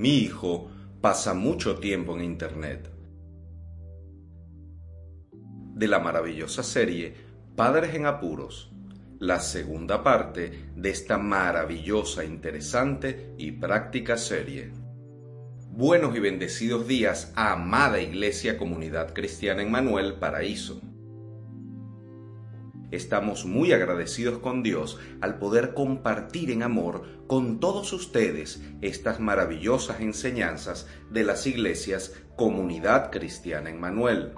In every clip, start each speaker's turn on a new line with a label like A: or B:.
A: mi hijo pasa mucho tiempo en Internet. De la maravillosa serie Padres en Apuros, la segunda parte de esta maravillosa, interesante y práctica serie. Buenos y bendecidos días, amada Iglesia Comunidad Cristiana en Manuel Paraíso. Estamos muy agradecidos con Dios al poder compartir en amor con todos ustedes estas maravillosas enseñanzas de las iglesias Comunidad Cristiana en Manuel.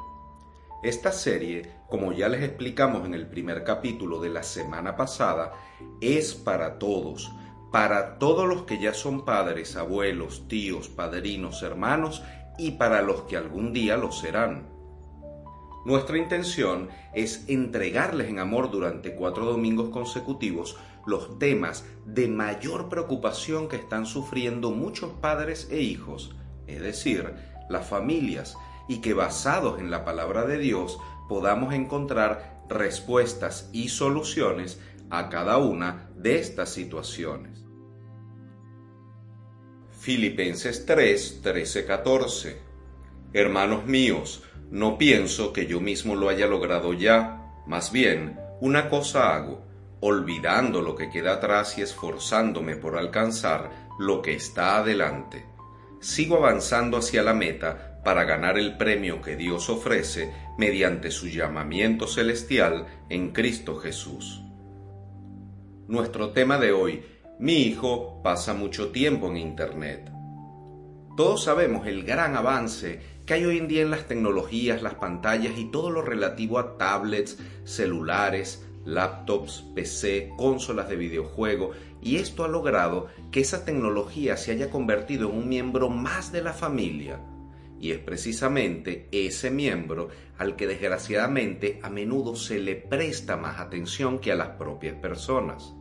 A: Esta serie, como ya les explicamos en el primer capítulo de la semana pasada, es para todos, para todos los que ya son padres, abuelos, tíos, padrinos, hermanos y para los que algún día lo serán. Nuestra intención es entregarles en amor durante cuatro domingos consecutivos los temas de mayor preocupación que están sufriendo muchos padres e hijos, es decir, las familias, y que basados en la palabra de Dios podamos encontrar respuestas y soluciones a cada una de estas situaciones. Filipenses 3, 13, 14 Hermanos míos, no pienso que yo mismo lo haya logrado ya, más bien, una cosa hago, olvidando lo que queda atrás y esforzándome por alcanzar lo que está adelante. Sigo avanzando hacia la meta para ganar el premio que Dios ofrece mediante su llamamiento celestial en Cristo Jesús. Nuestro tema de hoy, mi hijo pasa mucho tiempo en Internet. Todos sabemos el gran avance que hay hoy en día en las tecnologías, las pantallas y todo lo relativo a tablets, celulares, laptops, PC, consolas de videojuego, y esto ha logrado que esa tecnología se haya convertido en un miembro más de la familia. Y es precisamente ese miembro al que desgraciadamente a menudo se le presta más atención que a las propias personas.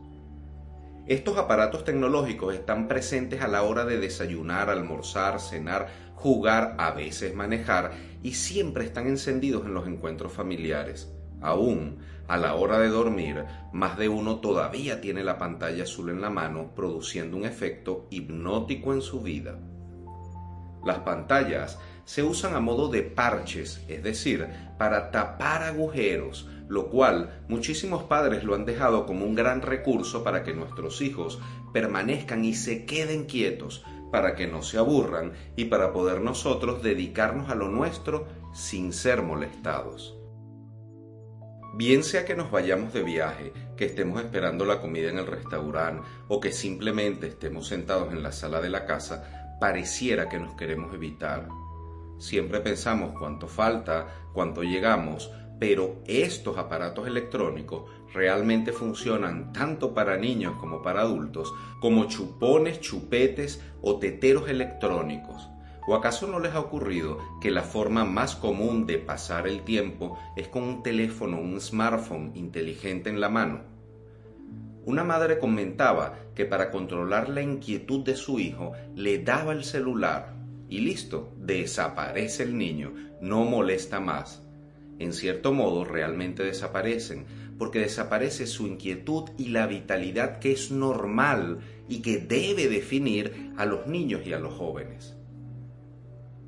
A: Estos aparatos tecnológicos están presentes a la hora de desayunar, almorzar, cenar, jugar, a veces manejar y siempre están encendidos en los encuentros familiares. Aún a la hora de dormir, más de uno todavía tiene la pantalla azul en la mano, produciendo un efecto hipnótico en su vida. Las pantallas se usan a modo de parches, es decir, para tapar agujeros, lo cual muchísimos padres lo han dejado como un gran recurso para que nuestros hijos permanezcan y se queden quietos, para que no se aburran y para poder nosotros dedicarnos a lo nuestro sin ser molestados. Bien sea que nos vayamos de viaje, que estemos esperando la comida en el restaurante o que simplemente estemos sentados en la sala de la casa, pareciera que nos queremos evitar. Siempre pensamos cuánto falta, cuánto llegamos, pero estos aparatos electrónicos realmente funcionan tanto para niños como para adultos como chupones, chupetes o teteros electrónicos. ¿O acaso no les ha ocurrido que la forma más común de pasar el tiempo es con un teléfono, un smartphone inteligente en la mano? Una madre comentaba que para controlar la inquietud de su hijo le daba el celular y listo, desaparece el niño, no molesta más en cierto modo realmente desaparecen, porque desaparece su inquietud y la vitalidad que es normal y que debe definir a los niños y a los jóvenes.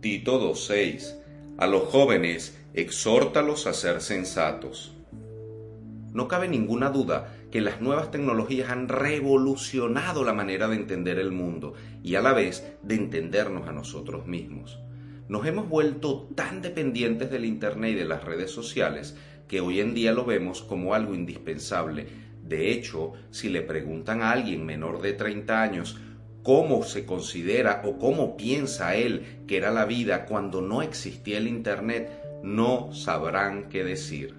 A: Tito 2.6 A los jóvenes exhórtalos a ser sensatos. No cabe ninguna duda que las nuevas tecnologías han revolucionado la manera de entender el mundo y a la vez de entendernos a nosotros mismos. Nos hemos vuelto tan dependientes del Internet y de las redes sociales que hoy en día lo vemos como algo indispensable. De hecho, si le preguntan a alguien menor de 30 años cómo se considera o cómo piensa él que era la vida cuando no existía el Internet, no sabrán qué decir.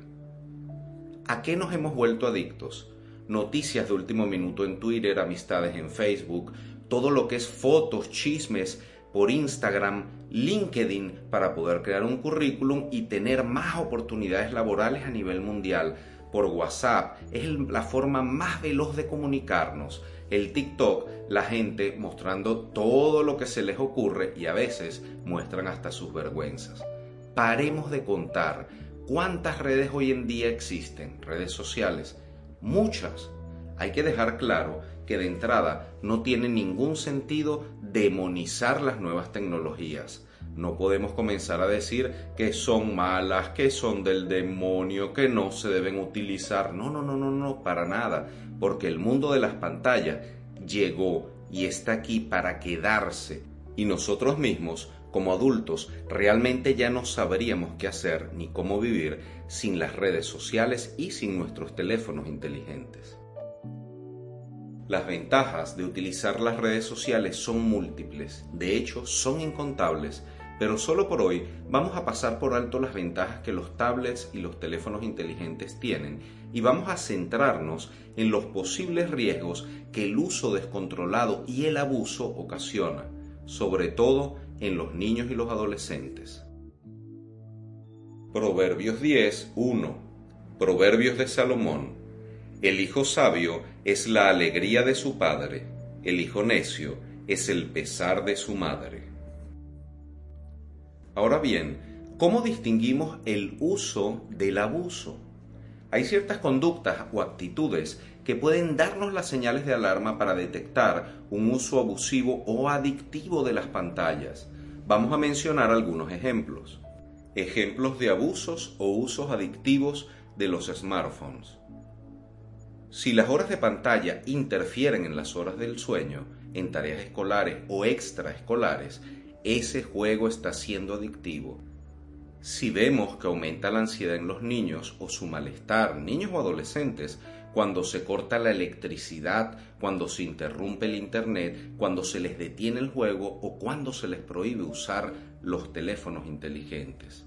A: ¿A qué nos hemos vuelto adictos? noticias de último minuto en Twitter, amistades en Facebook, todo lo que es fotos, chismes por Instagram, LinkedIn, para poder crear un currículum y tener más oportunidades laborales a nivel mundial. Por WhatsApp es la forma más veloz de comunicarnos. El TikTok, la gente mostrando todo lo que se les ocurre y a veces muestran hasta sus vergüenzas. Paremos de contar cuántas redes hoy en día existen, redes sociales. Muchas. Hay que dejar claro que de entrada no tiene ningún sentido demonizar las nuevas tecnologías. No podemos comenzar a decir que son malas, que son del demonio, que no se deben utilizar. No, no, no, no, no, para nada. Porque el mundo de las pantallas llegó y está aquí para quedarse. Y nosotros mismos, como adultos, realmente ya no sabríamos qué hacer ni cómo vivir sin las redes sociales y sin nuestros teléfonos inteligentes. Las ventajas de utilizar las redes sociales son múltiples, de hecho son incontables, pero solo por hoy vamos a pasar por alto las ventajas que los tablets y los teléfonos inteligentes tienen y vamos a centrarnos en los posibles riesgos que el uso descontrolado y el abuso ocasiona, sobre todo en los niños y los adolescentes. Proverbios 10, 1. Proverbios de Salomón el hijo sabio es la alegría de su padre, el hijo necio es el pesar de su madre. Ahora bien, ¿cómo distinguimos el uso del abuso? Hay ciertas conductas o actitudes que pueden darnos las señales de alarma para detectar un uso abusivo o adictivo de las pantallas. Vamos a mencionar algunos ejemplos. Ejemplos de abusos o usos adictivos de los smartphones. Si las horas de pantalla interfieren en las horas del sueño, en tareas escolares o extraescolares, ese juego está siendo adictivo. Si vemos que aumenta la ansiedad en los niños o su malestar, niños o adolescentes, cuando se corta la electricidad, cuando se interrumpe el Internet, cuando se les detiene el juego o cuando se les prohíbe usar los teléfonos inteligentes.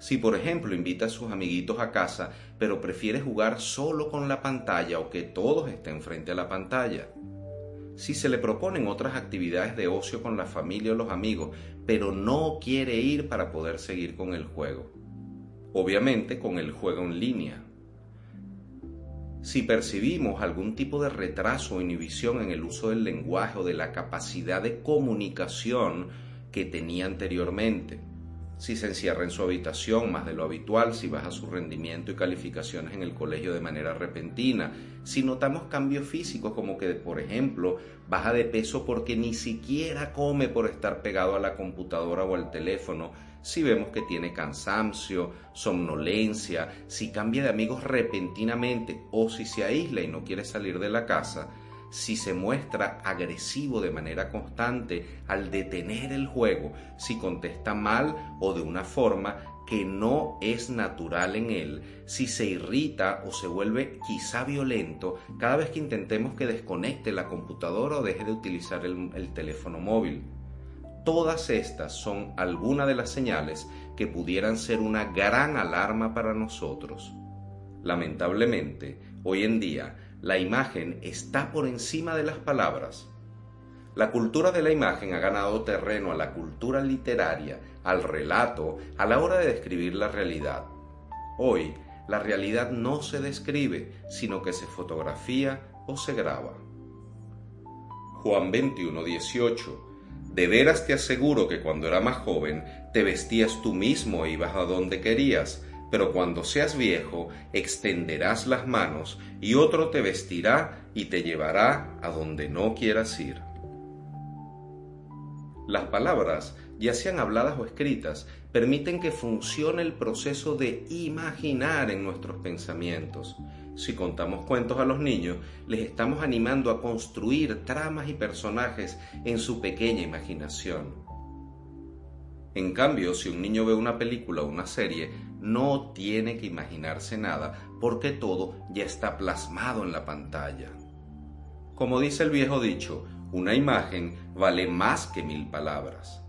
A: Si por ejemplo invita a sus amiguitos a casa, pero prefiere jugar solo con la pantalla o que todos estén frente a la pantalla. Si se le proponen otras actividades de ocio con la familia o los amigos, pero no quiere ir para poder seguir con el juego. Obviamente con el juego en línea. Si percibimos algún tipo de retraso o inhibición en el uso del lenguaje o de la capacidad de comunicación que tenía anteriormente si se encierra en su habitación más de lo habitual, si baja su rendimiento y calificaciones en el colegio de manera repentina, si notamos cambios físicos como que, por ejemplo, baja de peso porque ni siquiera come por estar pegado a la computadora o al teléfono, si vemos que tiene cansancio, somnolencia, si cambia de amigos repentinamente o si se aísla y no quiere salir de la casa, si se muestra agresivo de manera constante al detener el juego, si contesta mal o de una forma que no es natural en él, si se irrita o se vuelve quizá violento cada vez que intentemos que desconecte la computadora o deje de utilizar el, el teléfono móvil. Todas estas son algunas de las señales que pudieran ser una gran alarma para nosotros. Lamentablemente, hoy en día la imagen está por encima de las palabras. La cultura de la imagen ha ganado terreno a la cultura literaria, al relato, a la hora de describir la realidad. Hoy, la realidad no se describe, sino que se fotografía o se graba. Juan 21, 18. De veras te aseguro que cuando era más joven, te vestías tú mismo e ibas a donde querías, pero cuando seas viejo extenderás las manos y otro te vestirá y te llevará a donde no quieras ir. Las palabras, ya sean habladas o escritas, permiten que funcione el proceso de imaginar en nuestros pensamientos. Si contamos cuentos a los niños, les estamos animando a construir tramas y personajes en su pequeña imaginación. En cambio, si un niño ve una película o una serie, no tiene que imaginarse nada porque todo ya está plasmado en la pantalla. Como dice el viejo dicho, una imagen vale más que mil palabras.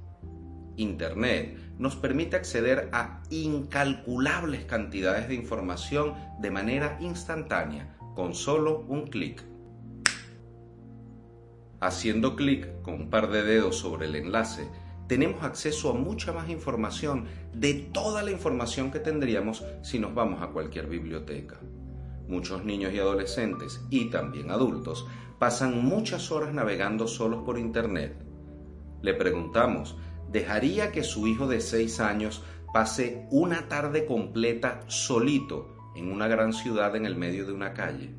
A: Internet nos permite acceder a incalculables cantidades de información de manera instantánea, con solo un clic. Haciendo clic con un par de dedos sobre el enlace, tenemos acceso a mucha más información de toda la información que tendríamos si nos vamos a cualquier biblioteca. Muchos niños y adolescentes, y también adultos, pasan muchas horas navegando solos por Internet. Le preguntamos, ¿dejaría que su hijo de 6 años pase una tarde completa solito en una gran ciudad en el medio de una calle?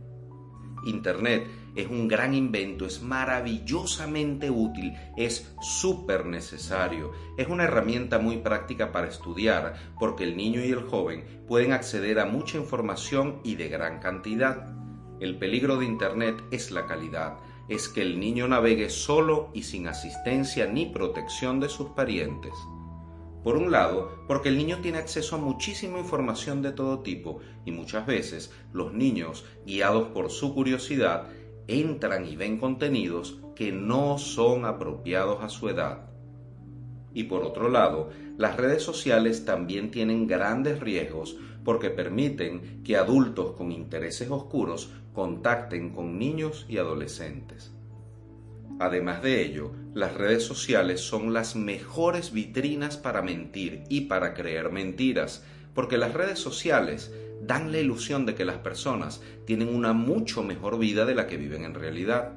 A: Internet es un gran invento, es maravillosamente útil, es súper necesario, es una herramienta muy práctica para estudiar porque el niño y el joven pueden acceder a mucha información y de gran cantidad. El peligro de Internet es la calidad, es que el niño navegue solo y sin asistencia ni protección de sus parientes. Por un lado, porque el niño tiene acceso a muchísima información de todo tipo y muchas veces los niños, guiados por su curiosidad, entran y ven contenidos que no son apropiados a su edad. Y por otro lado, las redes sociales también tienen grandes riesgos porque permiten que adultos con intereses oscuros contacten con niños y adolescentes. Además de ello, las redes sociales son las mejores vitrinas para mentir y para creer mentiras, porque las redes sociales dan la ilusión de que las personas tienen una mucho mejor vida de la que viven en realidad.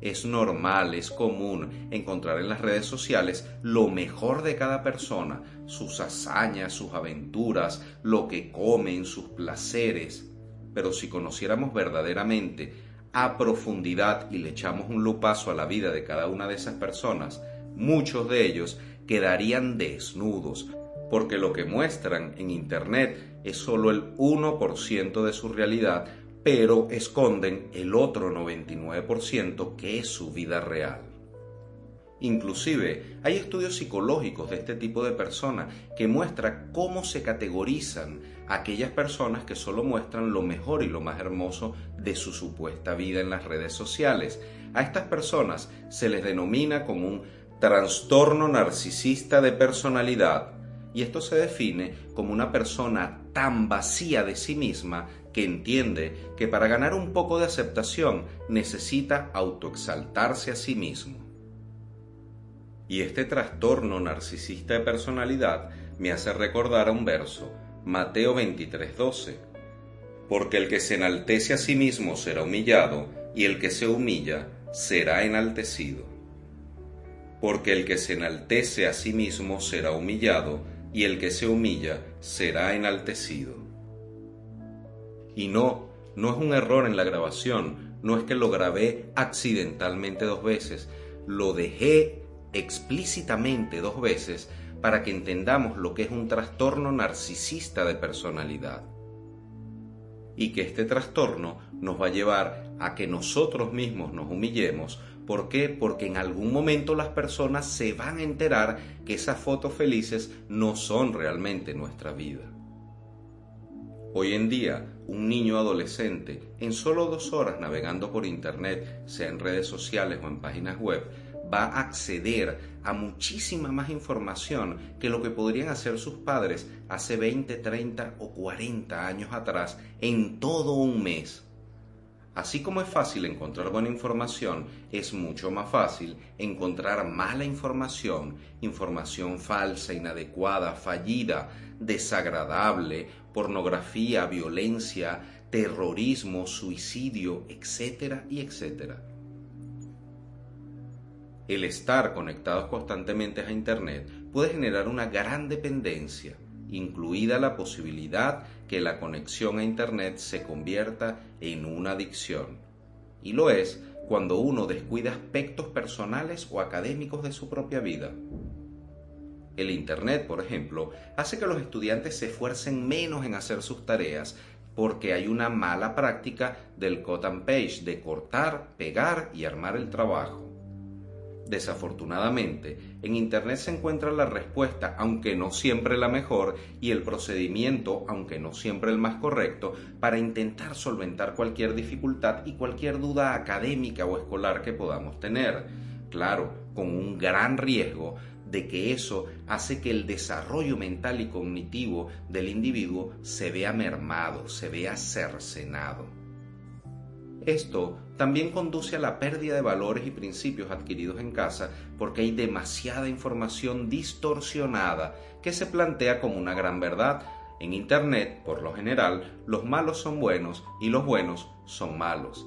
A: Es normal, es común encontrar en las redes sociales lo mejor de cada persona, sus hazañas, sus aventuras, lo que comen, sus placeres. Pero si conociéramos verdaderamente a profundidad y le echamos un lupazo a la vida de cada una de esas personas, muchos de ellos quedarían desnudos, porque lo que muestran en Internet es solo el 1% de su realidad, pero esconden el otro 99% que es su vida real. Inclusive hay estudios psicológicos de este tipo de personas que muestran cómo se categorizan aquellas personas que solo muestran lo mejor y lo más hermoso de su supuesta vida en las redes sociales. A estas personas se les denomina como un trastorno narcisista de personalidad y esto se define como una persona tan vacía de sí misma que entiende que para ganar un poco de aceptación necesita autoexaltarse a sí mismo. Y este trastorno narcisista de personalidad me hace recordar a un verso, Mateo 23:12, porque el que se enaltece a sí mismo será humillado, y el que se humilla será enaltecido. Porque el que se enaltece a sí mismo será humillado, y el que se humilla será enaltecido. Y no, no es un error en la grabación, no es que lo grabé accidentalmente dos veces, lo dejé explícitamente dos veces para que entendamos lo que es un trastorno narcisista de personalidad. Y que este trastorno nos va a llevar a que nosotros mismos nos humillemos ¿Por qué? Porque en algún momento las personas se van a enterar que esas fotos felices no son realmente nuestra vida. Hoy en día, un niño adolescente, en solo dos horas navegando por Internet, sea en redes sociales o en páginas web, va a acceder a muchísima más información que lo que podrían hacer sus padres hace 20, 30 o 40 años atrás en todo un mes. Así como es fácil encontrar buena información, es mucho más fácil encontrar mala información, información falsa, inadecuada, fallida, desagradable, pornografía, violencia, terrorismo, suicidio, etcétera y etcétera. El estar conectados constantemente a Internet puede generar una gran dependencia incluida la posibilidad que la conexión a Internet se convierta en una adicción. Y lo es cuando uno descuida aspectos personales o académicos de su propia vida. El Internet, por ejemplo, hace que los estudiantes se esfuercen menos en hacer sus tareas porque hay una mala práctica del cut and page, de cortar, pegar y armar el trabajo. Desafortunadamente, en Internet se encuentra la respuesta, aunque no siempre la mejor, y el procedimiento, aunque no siempre el más correcto, para intentar solventar cualquier dificultad y cualquier duda académica o escolar que podamos tener. Claro, con un gran riesgo de que eso hace que el desarrollo mental y cognitivo del individuo se vea mermado, se vea cercenado. Esto también conduce a la pérdida de valores y principios adquiridos en casa porque hay demasiada información distorsionada que se plantea como una gran verdad. En Internet, por lo general, los malos son buenos y los buenos son malos.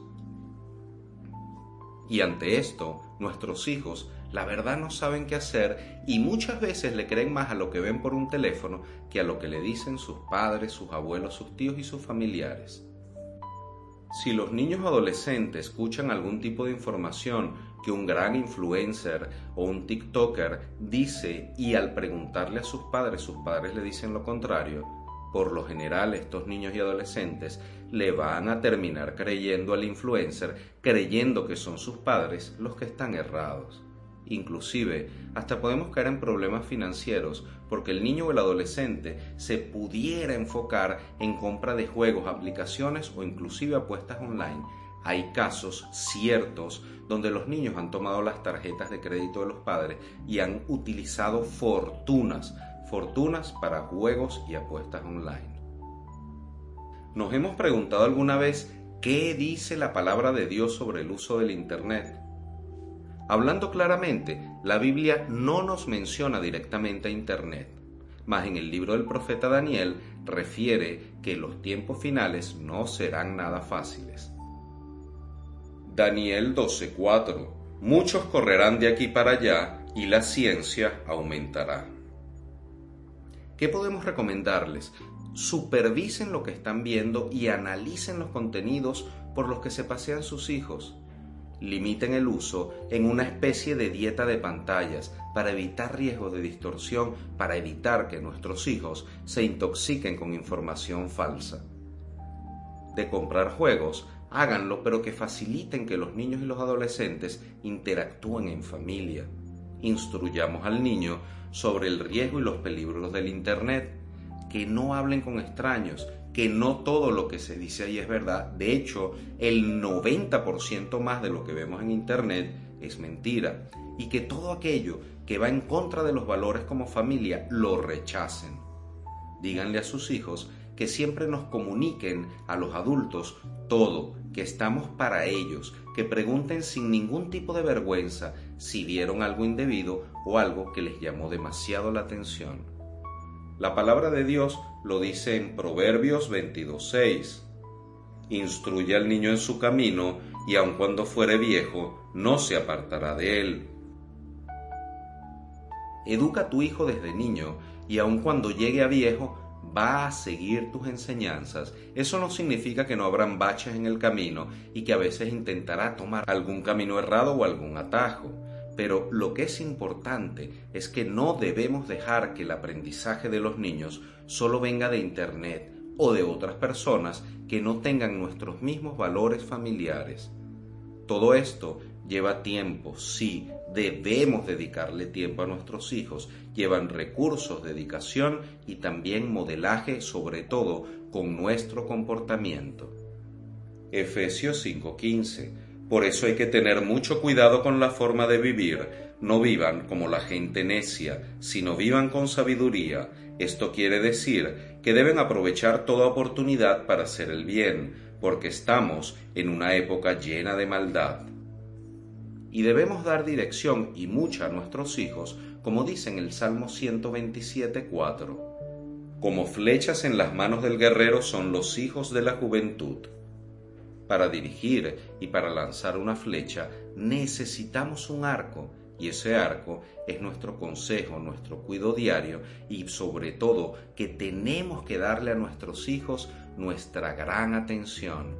A: Y ante esto, nuestros hijos la verdad no saben qué hacer y muchas veces le creen más a lo que ven por un teléfono que a lo que le dicen sus padres, sus abuelos, sus tíos y sus familiares. Si los niños adolescentes escuchan algún tipo de información que un gran influencer o un TikToker dice y al preguntarle a sus padres, sus padres le dicen lo contrario, por lo general estos niños y adolescentes le van a terminar creyendo al influencer, creyendo que son sus padres los que están errados. Inclusive, hasta podemos caer en problemas financieros porque el niño o el adolescente se pudiera enfocar en compra de juegos, aplicaciones o inclusive apuestas online. Hay casos ciertos donde los niños han tomado las tarjetas de crédito de los padres y han utilizado fortunas, fortunas para juegos y apuestas online. ¿Nos hemos preguntado alguna vez qué dice la palabra de Dios sobre el uso del Internet? Hablando claramente, la Biblia no nos menciona directamente a Internet, mas en el libro del profeta Daniel refiere que los tiempos finales no serán nada fáciles. Daniel 12:4 Muchos correrán de aquí para allá y la ciencia aumentará. ¿Qué podemos recomendarles? Supervisen lo que están viendo y analicen los contenidos por los que se pasean sus hijos limiten el uso en una especie de dieta de pantallas para evitar riesgos de distorsión, para evitar que nuestros hijos se intoxiquen con información falsa. De comprar juegos, háganlo pero que faciliten que los niños y los adolescentes interactúen en familia. Instruyamos al niño sobre el riesgo y los peligros del Internet, que no hablen con extraños, que no todo lo que se dice ahí es verdad. De hecho, el 90% más de lo que vemos en Internet es mentira. Y que todo aquello que va en contra de los valores como familia lo rechacen. Díganle a sus hijos que siempre nos comuniquen a los adultos todo, que estamos para ellos, que pregunten sin ningún tipo de vergüenza si vieron algo indebido o algo que les llamó demasiado la atención. La palabra de Dios lo dice en Proverbios 22.6. Instruye al niño en su camino y aun cuando fuere viejo, no se apartará de él. Educa a tu hijo desde niño y aun cuando llegue a viejo, va a seguir tus enseñanzas. Eso no significa que no habrán baches en el camino y que a veces intentará tomar algún camino errado o algún atajo. Pero lo que es importante es que no debemos dejar que el aprendizaje de los niños solo venga de Internet o de otras personas que no tengan nuestros mismos valores familiares. Todo esto lleva tiempo, sí, debemos dedicarle tiempo a nuestros hijos, llevan recursos, dedicación y también modelaje, sobre todo con nuestro comportamiento. Efesios 5:15 por eso hay que tener mucho cuidado con la forma de vivir. No vivan como la gente necia, sino vivan con sabiduría. Esto quiere decir que deben aprovechar toda oportunidad para hacer el bien, porque estamos en una época llena de maldad. Y debemos dar dirección y mucha a nuestros hijos, como dice en el Salmo 127.4. Como flechas en las manos del guerrero son los hijos de la juventud. Para dirigir y para lanzar una flecha necesitamos un arco y ese arco es nuestro consejo, nuestro cuidado diario y sobre todo que tenemos que darle a nuestros hijos nuestra gran atención.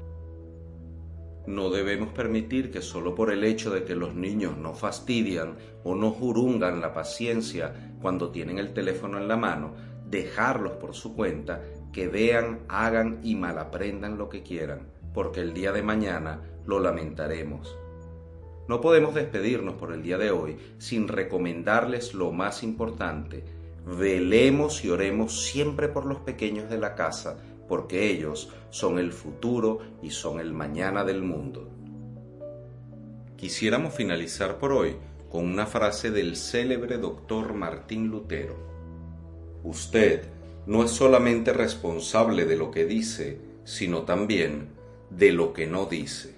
A: No debemos permitir que solo por el hecho de que los niños no fastidian o no jurungan la paciencia cuando tienen el teléfono en la mano, dejarlos por su cuenta, que vean, hagan y malaprendan lo que quieran porque el día de mañana lo lamentaremos. No podemos despedirnos por el día de hoy sin recomendarles lo más importante. Velemos y oremos siempre por los pequeños de la casa, porque ellos son el futuro y son el mañana del mundo. Quisiéramos finalizar por hoy con una frase del célebre doctor Martín Lutero. Usted no es solamente responsable de lo que dice, sino también de lo que no dice.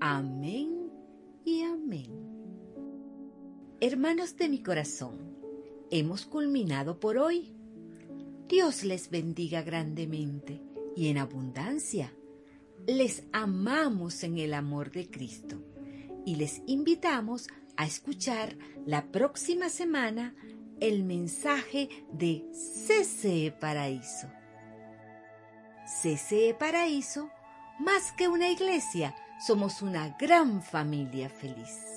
B: Amén y amén. Hermanos de mi corazón, hemos culminado por hoy. Dios les bendiga grandemente y en abundancia. Les amamos en el amor de Cristo y les invitamos a escuchar la próxima semana el mensaje de CC Paraíso. CCE Paraíso, más que una iglesia, somos una gran familia feliz.